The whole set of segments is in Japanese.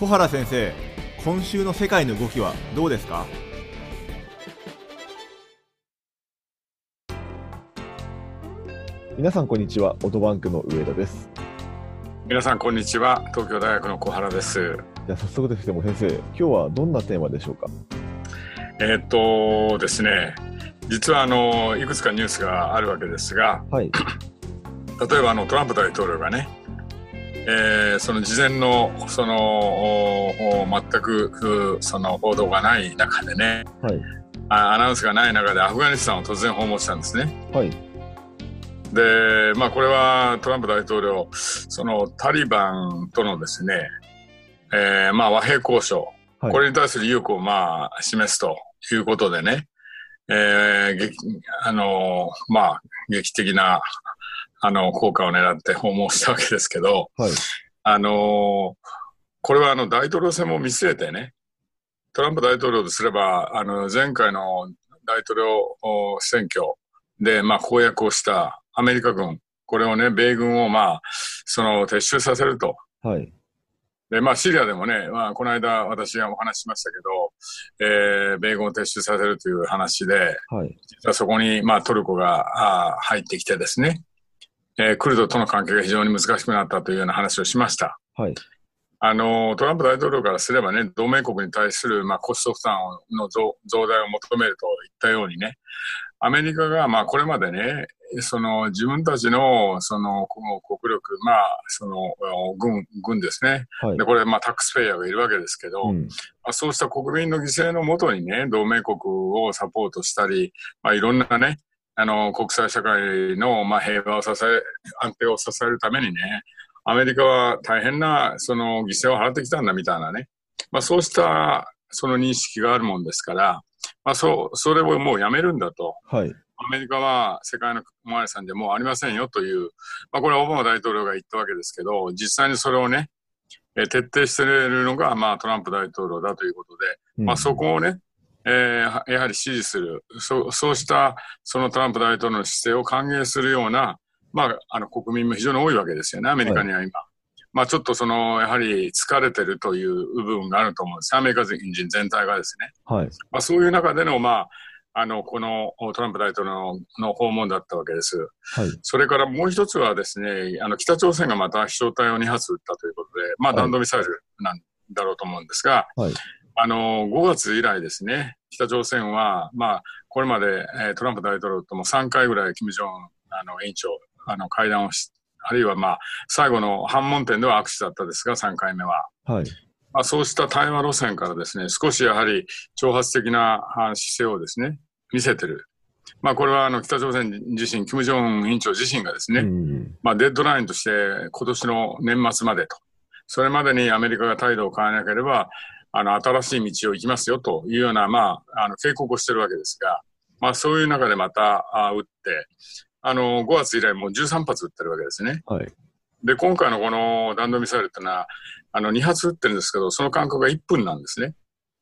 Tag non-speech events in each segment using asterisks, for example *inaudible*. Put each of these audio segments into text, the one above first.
小原先生今週の世界の動きはどうですか？皆さんこんにちはオートバンクの上田です。皆さんこんにちは東京大学の小原です。じゃあ早速ですけども先生今日はどんなテーマでしょうか？えーっとですね実はあのいくつかニュースがあるわけですがはい。例えばあのトランプ大統領がね、えーその事前のその全くうその報道がない中でねはい。あアナウンスがない中でアフガニスタンを突然訪問したんですね。はい。で、まあ、これはトランプ大統領、そのタリバンとのですね、えーまあ、和平交渉、はい。これに対する意欲をまあ示すということでね、えー劇あのまあ、劇的なあの効果を狙って訪問したわけですけど、はい。あのこれはあの大統領選も見据えてね、トランプ大統領とすれば、あの前回の大統領選挙で、まあ、公約をしたアメリカ軍、これをね、米軍をまあ、その撤収させると。はい。で、まあ、シリアでもね、まあ、この間私がお話ししましたけど、えー、米軍を撤収させるという話で、はい。実はそこに、まあ、トルコがあー入ってきてですね、えークルドとの関係が非常に難しくなったというような話をしました。はいあの、トランプ大統領からすればね、同盟国に対する、まあ、コスト負担の増増大を求めるといったようにね、アメリカが、まあ、これまでね、その、自分たちの、その国力、まあ、その、軍、軍ですね。はいで、これ、まあ、タックスペイヤーがいるわけですけど、うんまあ、そうした国民の犠牲のもとにね、同盟国をサポートしたり、まあ、いろんなね、あの、国際社会の、まあ、平和を支え、安定を支えるためにね、アメリカは大変な、その、犠牲を払ってきたんだみたいなね、まあ、そうした、その認識があるもんですから、まあ、そう、それをもうやめるんだと。はい。アメリカは世界のお巡りさんでもうありませんよという、まあ、これはオバマ大統領が言ったわけですけど、実際にそれをね、えー徹底しているのが、まあ、トランプ大統領だということで、うん。まあ、そこをね、えーはやはり支持する、そそうしたそのトランプ大統領の姿勢を歓迎するような、まあ、あの国民も非常に多いわけですよね、アメリカには今。まあ、ちょっとその、やはり疲れてるという部分があると思うんです。アメリカ人全体がですね。はいまあ、そういう中での、まあ、あの、このトランプ大統領の訪問だったわけです。はいそれからもう一つはですね、あの、北朝鮮がまた飛翔体を2発撃ったということで、まあ、はい弾道ミサイルなんだろうと思うんですが、はいあの、5月以来ですね、北朝鮮は、まあ、これまで、えートランプ大統領とも3回ぐらい、金正恩、あの、委員長、あの、会談をし、あるいはまあ、最後の反問点では握手だったですが、3回目は。はいまあ、そうした対話路線からですね、少しやはり挑発的なあ姿勢をですね、見せてる。まあ、これはあの北朝鮮自身、金正恩委員長自身がですね、うんまあ、デッドラインとして今年の年末までと、それまでにアメリカが態度を変えなければ、あの、新しい道を行きますよというような、まあ、あの、警告をしてるわけですが、まあ、そういう中でまた、あ撃って、あの、5月以来もう13発撃ってるわけですね。はいで、今回のこの弾道ミサイルってのは、あの、2発撃ってるんですけど、その間隔が1分なんですね。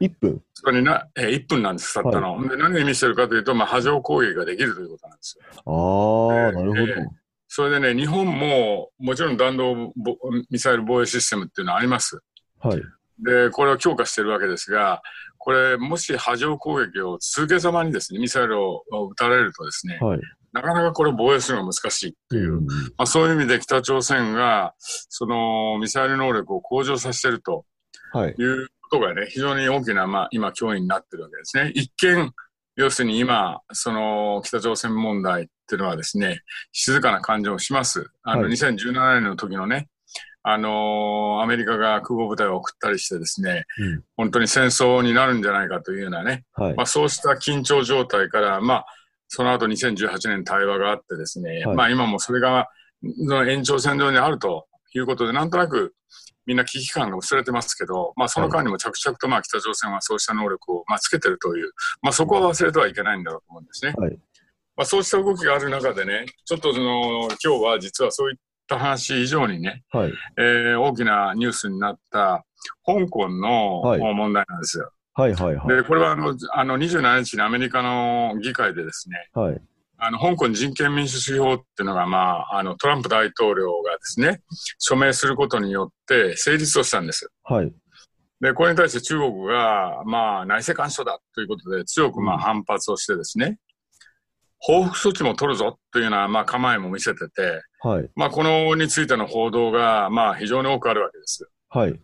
1分？そこにな、えー1分なんです、たったの。で、何を意味してるかというと、まあ、波状攻撃ができるということなんですよ。ああえーなるほどえそれでね、日本も、もちろん弾道ぼミサイル防衛システムっていうのはあります。はいで、これを強化してるわけですが、これ、もし波状攻撃を続けざまにですね、ミサイルを撃たれるとですね、はいなかなかこれ防衛するのが難しいっていう、うんまあ、そういう意味で北朝鮮が、そのミサイル能力を向上させてるとはいいうことがね、非常に大きな、まあ、今、脅威になってるわけですね。一見、要するに今、その北朝鮮問題っていうのはですね、静かな感じをします。あの、はい2017年の時のね、あのーアメリカが空母部隊を送ったりしてですね、うん。本当に戦争になるんじゃないかというようなね、はい。まあ、そうした緊張状態から、まあ、その後2018年対話があってですね、はい。まあ今もそれがその延長線上にあるということで、なんとなくみんな危機感が薄れてますけど、まあその間にも着々とまあ北朝鮮はそうした能力をまあつけてるという、まあそこは忘れてはいけないんだろうと思うんですね。はい。まあそうした動きがある中でね、ちょっとその今日は実はそういった話以上にね、はい。えー大きなニュースになった香港のはい。問題なんですよ。はいはいはい。で、これはあの、あの27日にアメリカの議会でですね、はい。あの、香港人権民主主義法っていうのが、まあ、あの、トランプ大統領がですね、署名することによって成立をしたんです。はい。で、これに対して中国が、まあ、内政干渉だということで強くまあ反発をしてですね、報復措置も取るぞというような、まあ、構えも見せてて、はい。まあ、このについての報道が、まあ、非常に多くあるわけです。はい。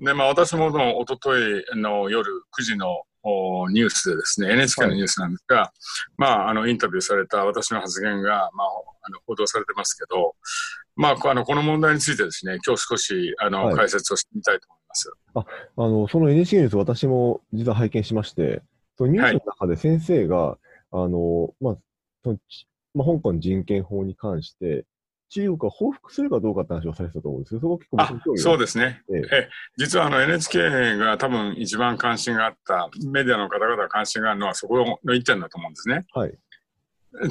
で、まあ、私もの一昨日の夜9時のおニュースでですね、NHK のニュースなんですが、まあ、あの、インタビューされた私の発言が、まあ、あの、報道されてますけど、まあ、の、この問題についてですね、今日少し、あの、はい解説をしてみたいと思います。あの、その NHK ニュース私も実は拝見しまして、そのニュースの中で先生が、あの、まあ、そのちまあ、香港人権法に関して、中国が報復するかどうかって話をされてたと思うんですけど、そこ結構あ、そうでですね。えええ実はあの NHK が多分一番関心があった、メディアの方々が関心があるのはそこの一点だと思うんですね。はい。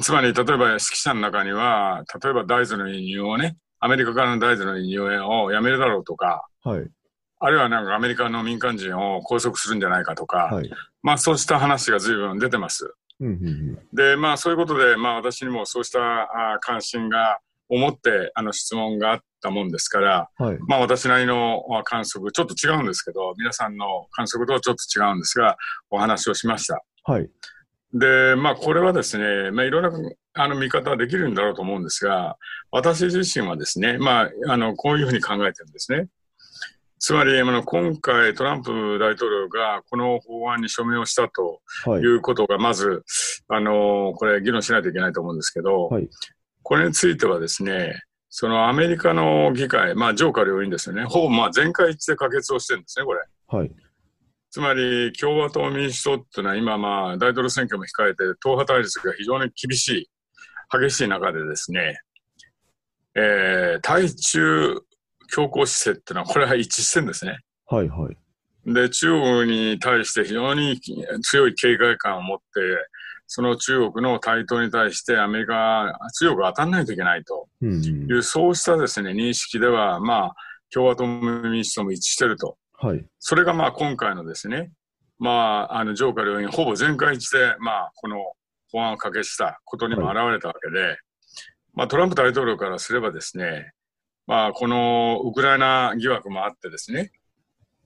つまり、例えば指揮者の中には、例えば大豆の輸入をね、アメリカからの大豆の輸入をやめるだろうとか、はい。あるいはなんかアメリカの民間人を拘束するんじゃないかとか、はい。まあそうした話が随分出てます。うん、うん、うん。で、まあそういうことで、まあ私にもそうしたあ関心が思ってあの質問があったもんですから、はい。まあ私なりのあ観測、ちょっと違うんですけど、皆さんの観測とはちょっと違うんですが、お話をしました。はい。で、まあこれはですね、まあいろんなあの見方はできるんだろうと思うんですが、私自身はですね、まああのこういうふうに考えてるんですね。つまり、あの今回トランプ大統領がこの法案に署名をしたとはいい。うことがまず、あの、これ議論しないといけないと思うんですけど、はいこれについてはですね、そのアメリカの議会、まあ上下両院ですよね、ほぼまあ全会一致で可決をしてるんですね、これ。はい。つまり共和党、民主党っていうのは今まあ大統領選挙も控えて党派対立が非常に厳しい、激しい中でですね、えー、対中強硬姿勢っていうのはこれは一致してるんですね。はい。はい。で、中国に対して非常に強い警戒感を持って、その中国の台頭に対してアメリカが強く当たらないといけないとい。う、そうしたですね、認識では、まあ、共和党も民主党も一致してると。はい。それがまあ今回のですね、まあ、あの、上下両院ほぼ全会一致で、まあ、この法案を可決したことにも表れたわけで、まあ、トランプ大統領からすればですね、まあ、このウクライナ疑惑もあってですね、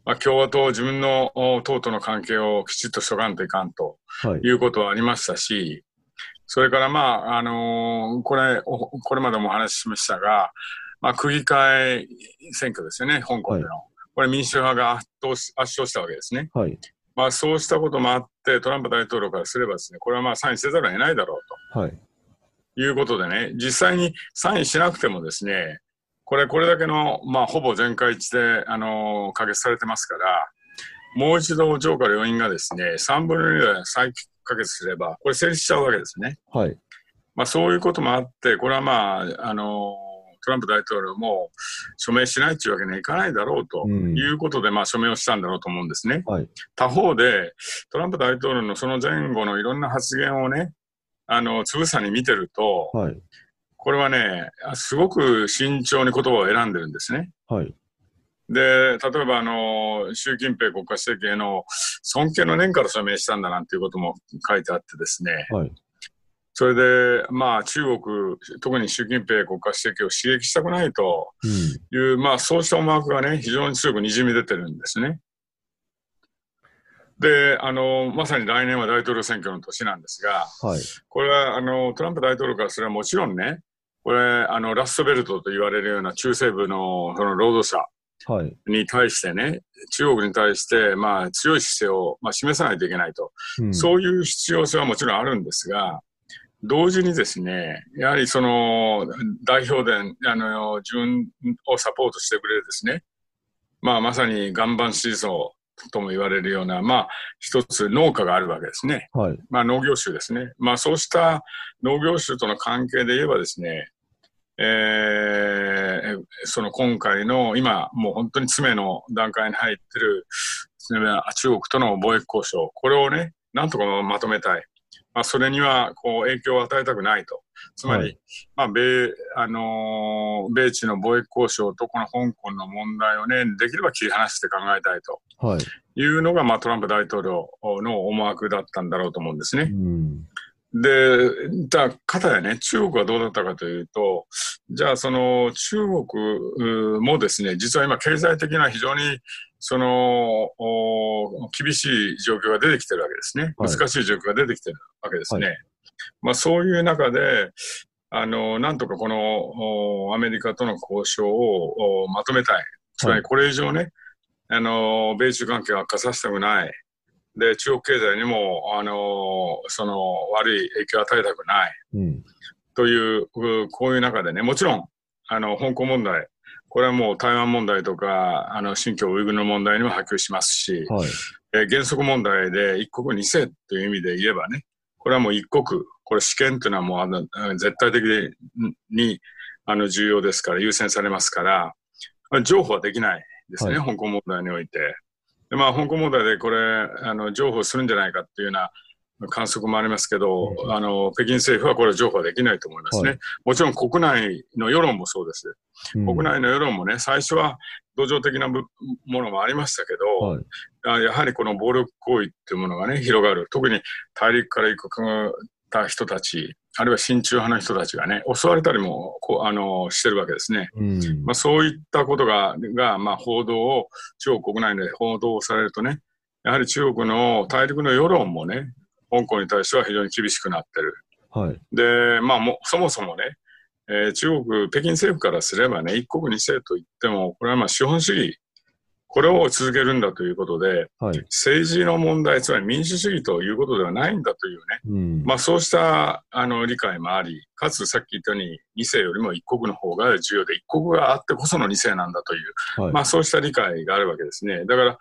まあ、共和党、自分のお党との関係をきちっとしとかんといかんとはい。いうことはありましたし、それからまあ、あのーこれ、おこれまでもお話ししましたが、まあ、区議会選挙ですよね、香港での。これ民主派が圧倒し圧勝したわけですね。はい。まあ、そうしたこともあって、トランプ大統領からすればですね、これはまあサインせざるを得ないだろうはい。ということでね、実際にサインしなくてもですね、これ、これだけの、まあ、ほぼ全会一致で、あのー可決されてますから、もう一度上下両院がですね、3分の2で再可決すれば、これ成立しちゃうわけですね。はい。まあ、そういうこともあって、これはまあ、あのートランプ大統領も署名しないというわけにはいかないだろうとうんいうことで、まあ、署名をしたんだろうと思うんですね。はい。他方で、トランプ大統領のその前後のいろんな発言をね、あの、つぶさに見てると、はい。これはね、あすごく慎重に言葉を選んでるんですね。はい。で、例えば、あの、習近平国家主席への尊敬の念から署名したんだなんていうことも書いてあってですね、はい。それで、まあ、中国、特に習近平国家主席を刺激したくないとうん。いう、まあ、そうした思惑がね、非常に強くにじみ出てるんですね。で、あの、まさに来年は大統領選挙の年なんですが、はい。これは、あの、トランプ大統領からすればもちろんね、これ、あの、ラストベルトと言われるような中西部の、その労働者はい。に対してね、中国に対して、まあ、強い姿勢を、まあ、示さないといけないと。うんそういう必要性はもちろんあるんですが、同時にですね、やはりその代表であの自分をサポートしてくれるですね、まあまさに岩盤支持層とも言われるような、まあ一つ農家があるわけですね。はい。まあ農業種ですね。まあそうした農業種との関係で言えばですね、えーその今回の今もう本当に詰めの段階に入ってる中国との貿易交渉、これをね、なんとかまとめたい。まあ、それにはこう影響を与えたくないと。つまり、はいまあ、米、あのー米中の貿易交渉とこの香港の問題をね、できれば切り離して考えたいとはい。いうのが、まあ、トランプ大統領の思惑だったんだろうと思うんですね。うん。で、だ、かたやね、中国はどうだったかというと、じゃあその中国もですね、実は今経済的な非常にその、厳しい状況が出てきてるわけですね。難しい状況が出てきてるわけですね。はい、まあそういう中で、あの、なんとかこのアメリカとの交渉をまとめたい。つまりこれ以上ね、はい、あの、米中関係を悪化させたくない。で、中国経済にも、あの、その悪い影響を与えたくない。うん、という、こういう中でね、もちろん、あの、香港問題、これはもう台湾問題とか、あの、新疆ウイグルの問題にも波及しますし、はい、え原則問題で一国二制という意味で言えばね、これはもう一国、これ試験というのはもうあの絶対的にあの重要ですから優先されますから、まあ、譲歩はできないですね、はい、香港問題において。で、まあ、香港問題でこれ、あの、譲歩するんじゃないかっていうような観測もありますけど、うん、あの、北京政府はこれ譲歩はできないと思いますね。はい、もちろん国内の世論もそうです。うん、国内の世論もね、最初は同情的なものもありましたけど、はい、やはりこの暴力行為っていうものがね、広がる。特に大陸から行くた人たち、あるいは親中派の人たちがね、襲われたりもこうあのしてるわけですね。うん、まあ、そういったことが、がまあ、報道を、中国国内で報道されるとね、やはり中国の大陸の世論もね、香港に対しては非常に厳しくなってる。はい、で、まあも、そもそもね、えー、中国、北京政府からすればね、一国二制といっても、これはまあ資本主義これを続けるんだということで、はい、政治の問題、つまり民主主義ということではないんだというね、うん、まあそうしたあの理解もあり、かつさっき言ったように2世よりも一国の方が重要で、一国があってこその2世なんだという、はい、まあそうした理解があるわけですね。だから、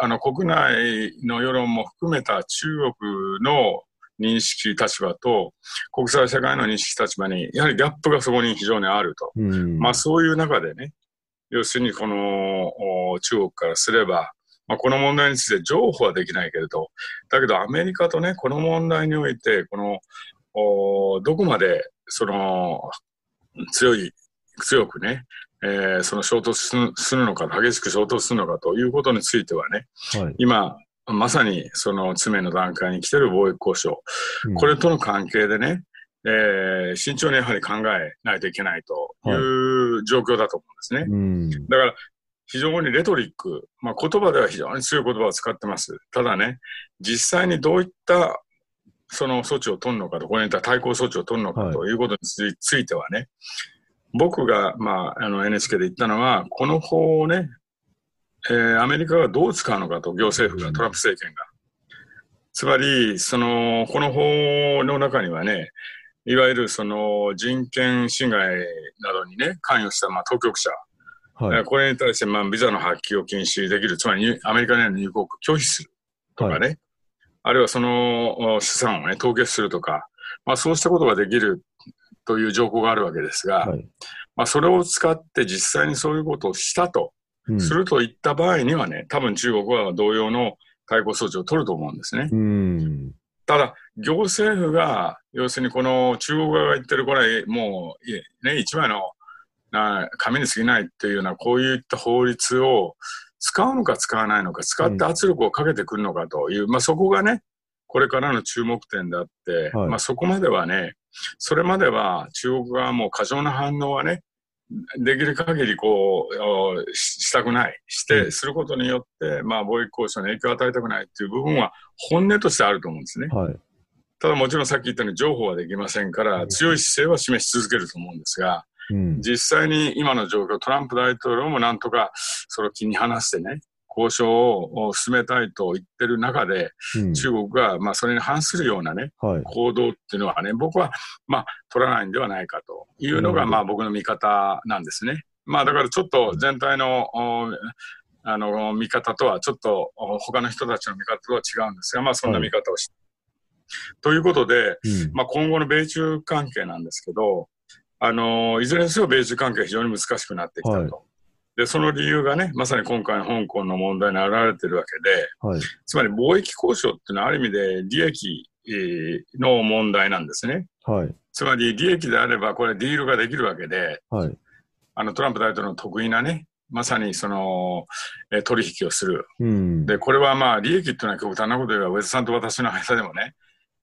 あの国内の世論も含めた中国の認識立場と国際社会の認識立場に、やはりギャップがそこに非常にあると。うん、まあそういう中でね、要するにこの中国からすれば、まあ、この問題について譲歩はできないけれど、だけどアメリカとね、この問題において、この、おどこまで、その、強い、強くね、えー、その衝突するのか、激しく衝突するのかということについてはね、はい、今、まさにその詰めの段階に来ている貿易交渉、うん、これとの関係でね、えー、慎重にやはり考えないといけないという状況だと思うんですね。だから、非常にレトリック、まあ、言葉では非常に強い言葉を使ってます。ただね、実際にどういったその措置を取るのかと、これに対抗措置を取るのかということについてはね、僕が、まあ、あの NHK で言ったのは、この法をね、えー、アメリカがどう使うのかと、行政府が、トランプ政権が。つまり、その、この法の中にはね、いわゆるその人権侵害などにね、関与した、まあ、当局者、はい、これに対して、まあ、ビザの発給を禁止できる、つまりアメリカへの入国を拒否する。とかね、はい、あるいはその資産をね、凍結するとか、まあ、そうしたことができるという条項があるわけですが、はい、まあ、それを使って実際にそういうことをしたと、うん、するといった場合にはね、多分中国は同様の対抗措置を取ると思うんですね。うん。ただ、行政府が、要するにこの中国側が言ってるこれ、もう、ね、一枚のな紙に過ぎないっていうような、こういった法律を使うのか使わないのか、使って圧力をかけてくるのかという、うん、まあそこがね、これからの注目点であって、はい、まあそこまではね、それまでは中国側も過剰な反応はね、できる限りこう、したくない、して、することによって、まあ、貿易交渉に影響を与えたくないっていう部分は本音としてあると思うんですね。はい、ただもちろんさっき言ったように情報はできませんから、強い姿勢は示し続けると思うんですが、うん、実際に今の状況、トランプ大統領もなんとかそれを気に離してね、交渉を進めたいと言ってる中で、うん、中国がまあそれに反するようなね、はい、行動っていうのはね、僕はまあ取らないんではないかというのがまあ僕の見方なんですね。まあだからちょっと全体のあの見方とはちょっと他の人たちの見方とは違うんですが、まあそんな見方をし *laughs* ということで、うん、まあ今後の米中関係なんですけど、あのいずれにせよ米中関係非常に難しくなってきたと。はいで、その理由がね、まさに今回の香港の問題に現れてるわけで、はい、つまり貿易交渉っていうのはある意味で利益の問題なんですね。はい、つまり利益であればこれディールができるわけで、はい、あのトランプ大統領の得意なね、まさにその、え取引をする、うん。で、これはまあ利益っていうのは極端なこと言えば、ウェズさんと私の間でもね、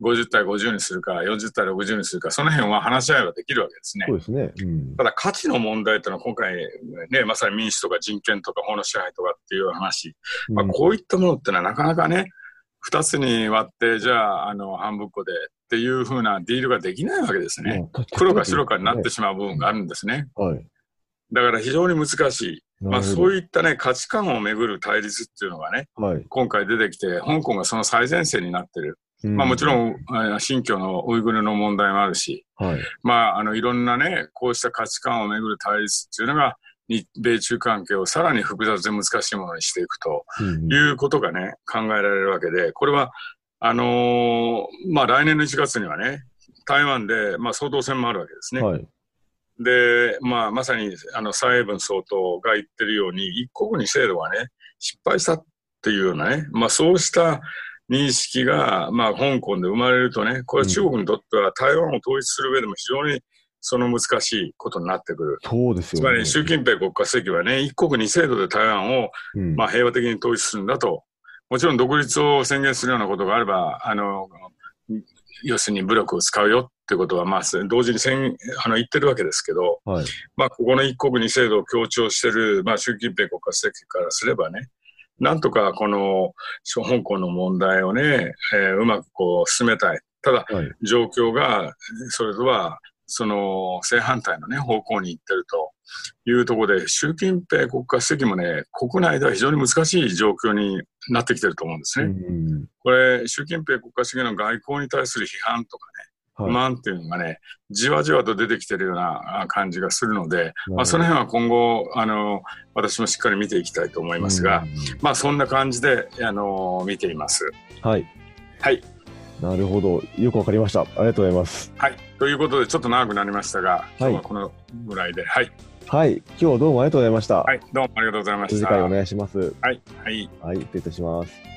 50対50にするか、40対60にするか、その辺は話し合いはできるわけですね。そうですね。うん。ただ価値の問題というのは今回ね、まさに民主とか人権とか法の支配とかっていう話、まあ、うんこういったものってのはなかなかね、二つに割って、じゃあ、あの、半分こでっていうふうなディールができないわけですね。まあ黒か白かになってしまう部分があるんですね。はい。だから非常に難しい。まあ、そういいったね、価値観をめぐる対立っていうのがね、うん。はい。今回出てきて、香港がその最前線になってる。まあもちん。ろん、あ新疆のウイグルの問題もあるし、はい。まあ、あの、いろんなね、こうした価値観をめぐる対立っていうのが、日米中関係をさらに複雑で難しいものにしていくとうんいうことがね、考えられるわけで、これは、あのーまあ来年の1月にはね、台湾で、まあ総統選もあるわけですね。はい。で、まあまさに、あの、蔡英文総統が言ってるように、一国二制度がね、失敗したっていうようなね、まあそうした認識が、まあ香港で生まれるとね、これは中国にとっては台湾を統一する上でも非常にその難しいことになってくる。そうですよね。つまり習近平国家主席はね、一国二制度で台湾を、うんまあ、平和的に統一するんだと。もちろん独立を宣言するようなことがあれば、あの、要するに武力を使うよってことは、まあ、同時に宣あの言ってるわけですけど、はい。まあ、ここの一国二制度を強調している、まあ、習近平国家主席からすればね、なんとかこの香港の問題をね、えーうまくこう進めたい。ただ、はい。状況が、それとは、その正反対のね、方向に行ってるというところで、習近平国家主席もね、国内では非常に難しい状況になってきてると思うんですね。うんこれ、習近平国家主席の外交に対する批判とかね、不はい。満っていうのがね、じわじわと出てきてるようなあ感じがするので、まあ、その辺は今後、あの、私もしっかり見ていきたいと思いますが、うんまあ、そんな感じで、あの、見ています。はい。はい。なるほど。よくわかりました。ありがとうございます。はい。ということで、ちょっと長くなりましたが、今日はこのぐらいで、はい。はい。今日はどうもありがとうございました。はい。どうもありがとうございました。次回お願いします。はい。はい。はい。失礼いたします。